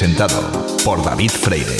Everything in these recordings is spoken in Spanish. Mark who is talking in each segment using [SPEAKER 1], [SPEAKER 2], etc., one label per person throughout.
[SPEAKER 1] Presentado por David Freire.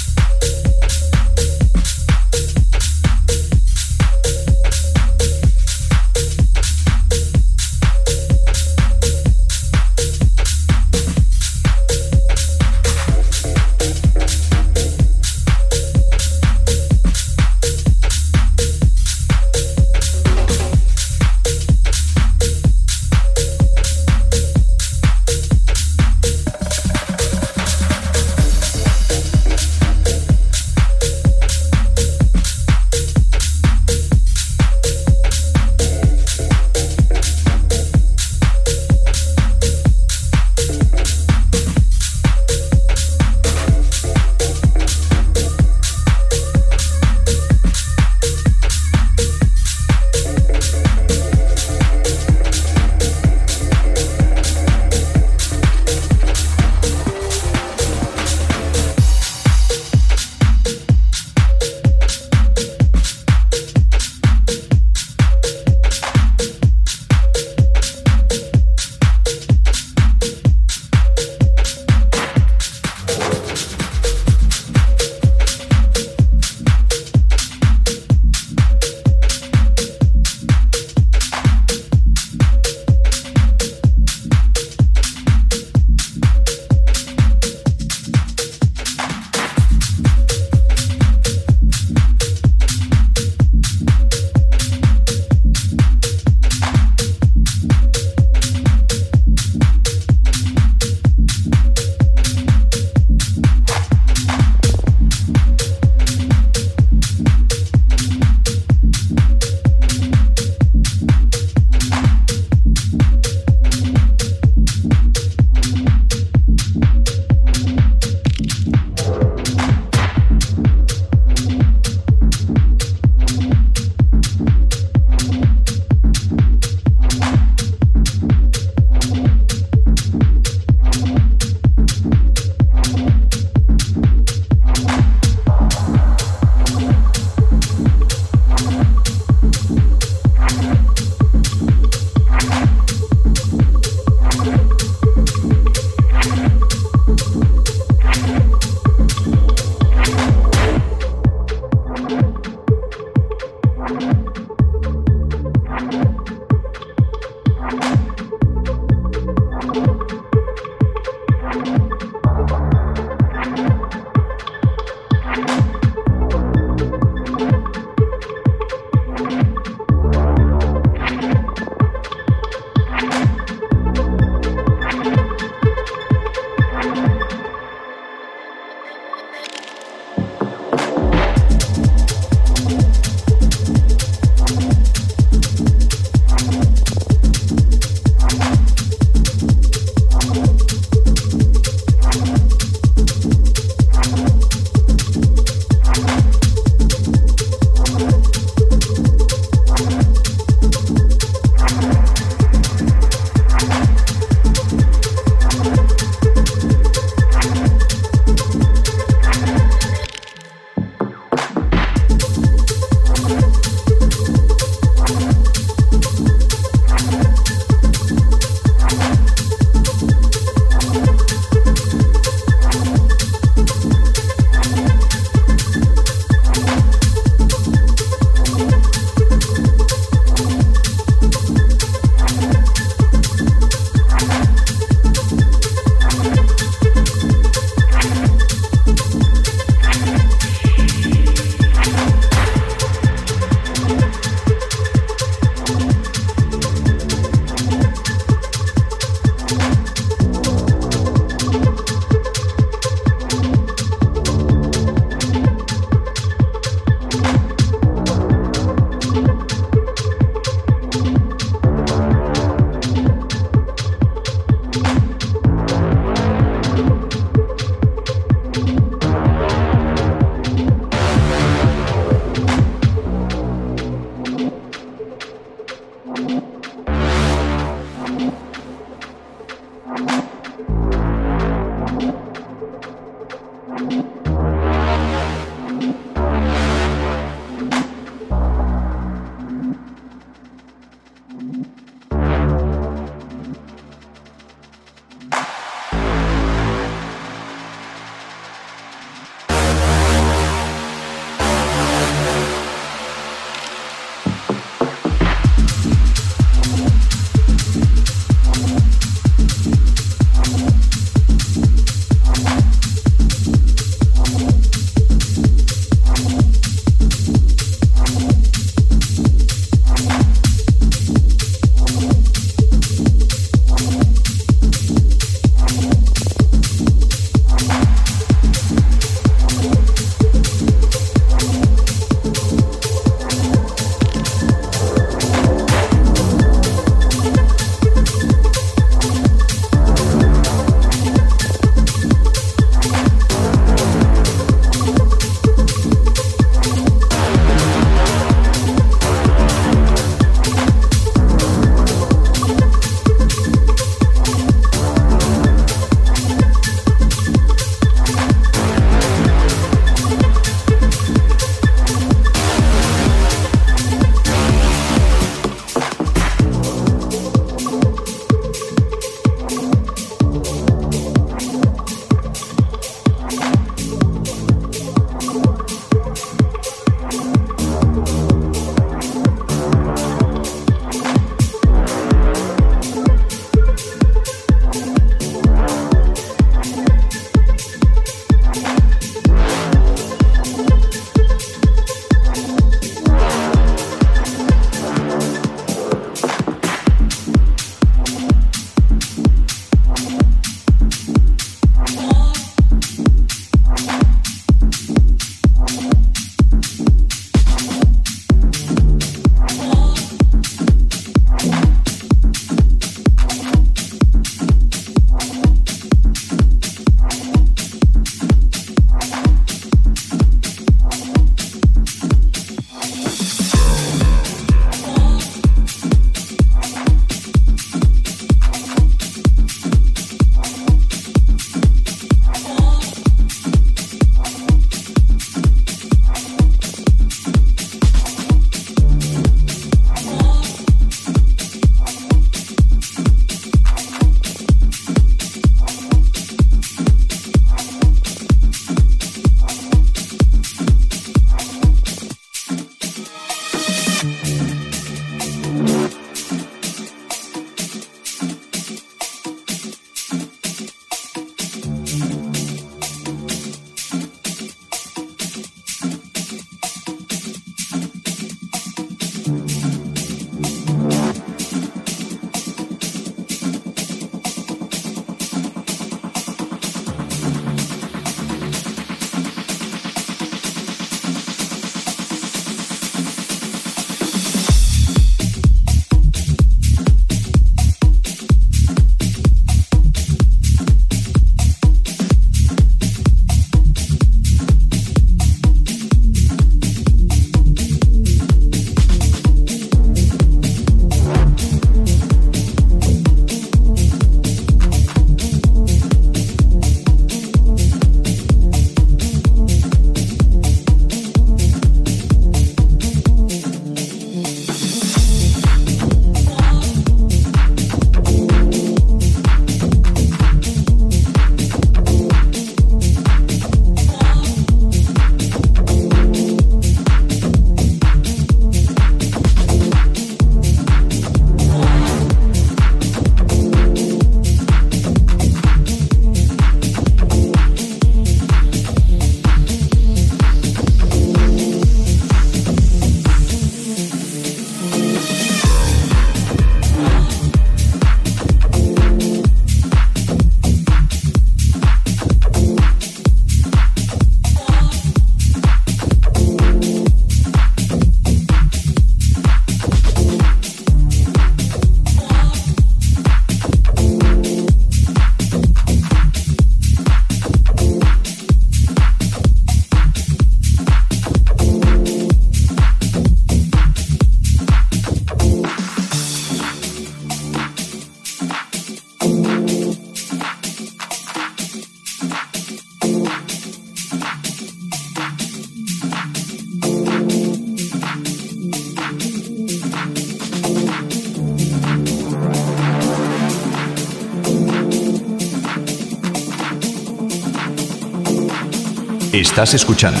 [SPEAKER 1] Estás escuchando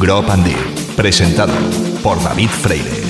[SPEAKER 1] Grop and Deep, presentado por David Freire.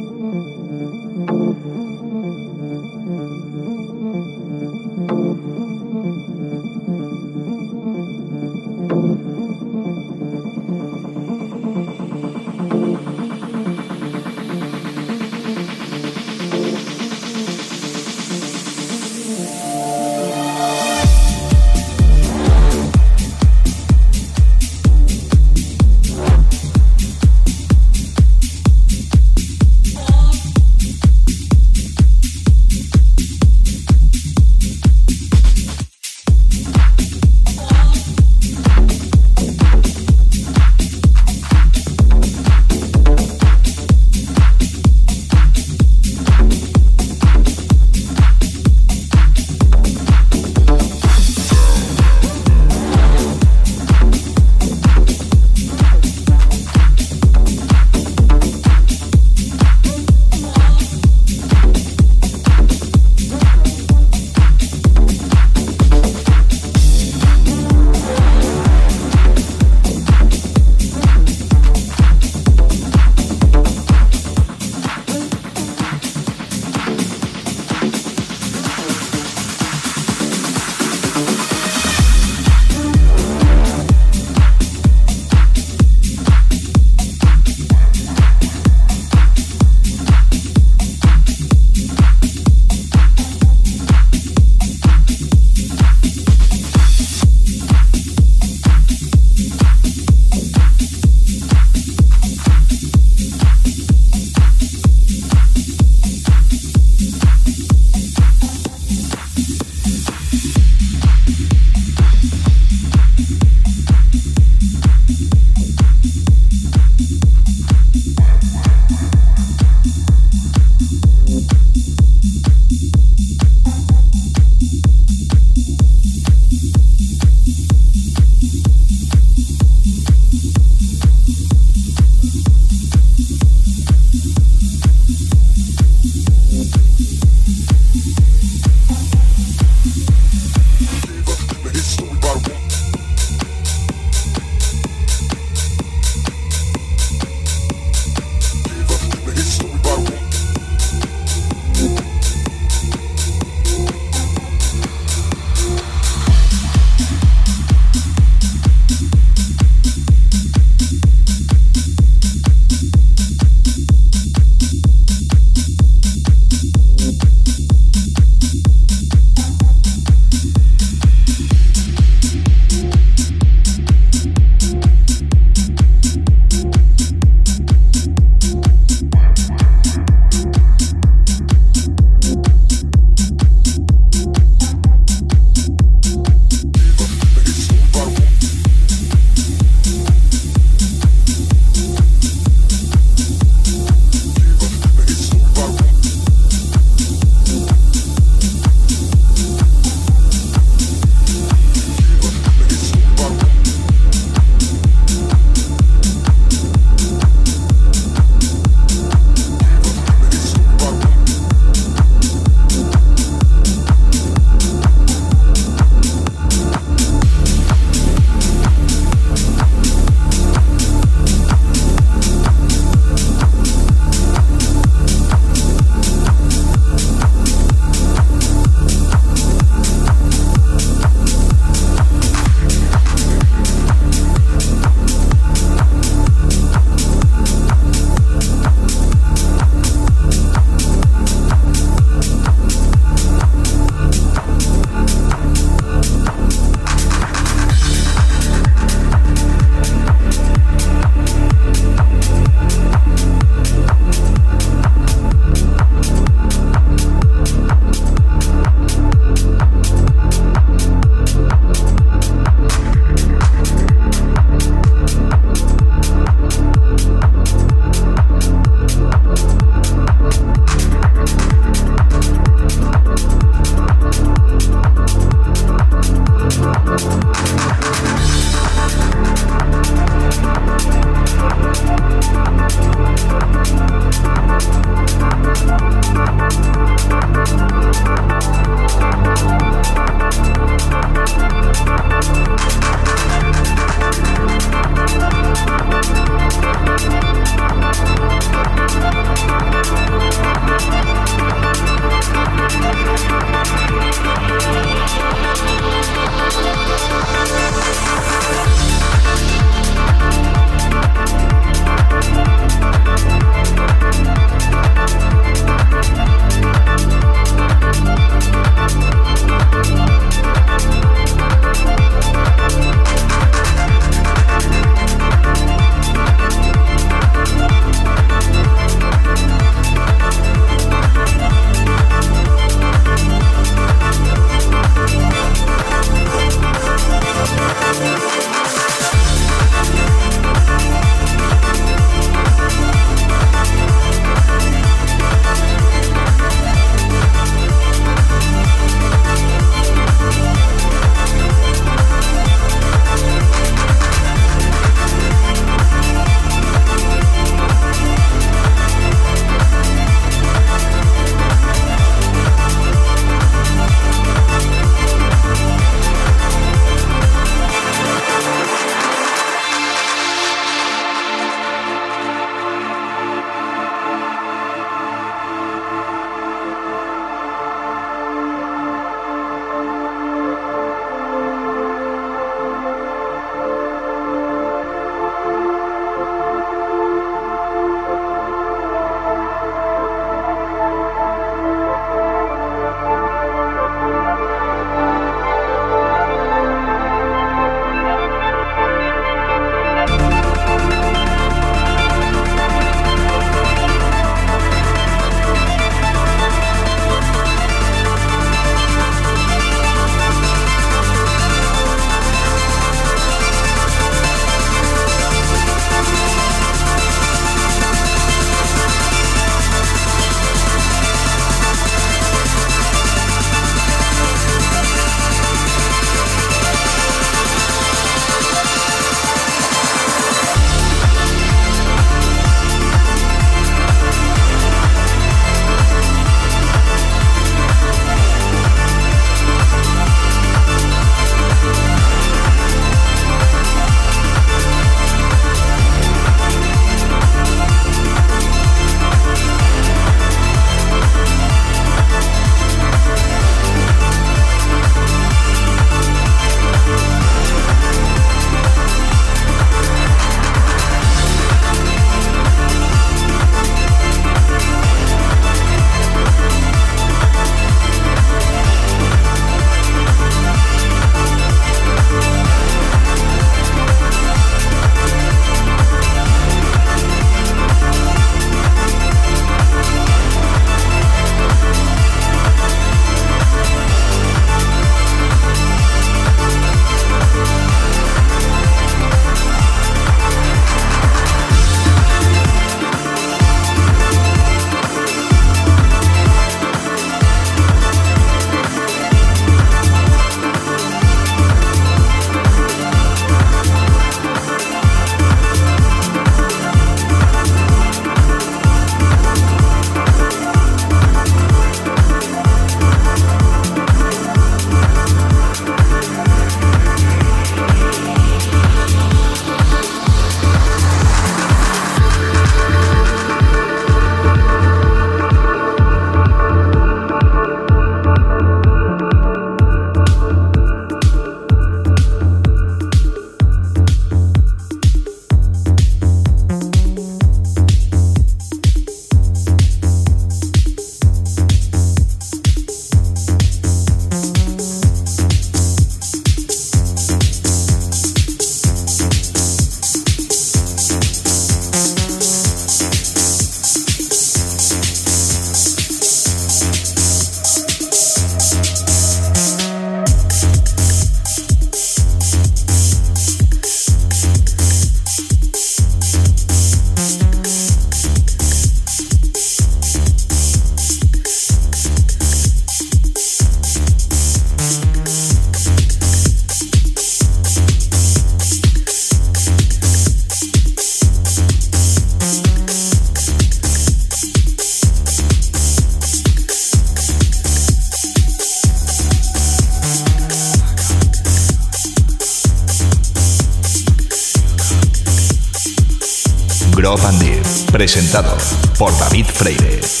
[SPEAKER 1] Grove and Deep, presentado por David Freire.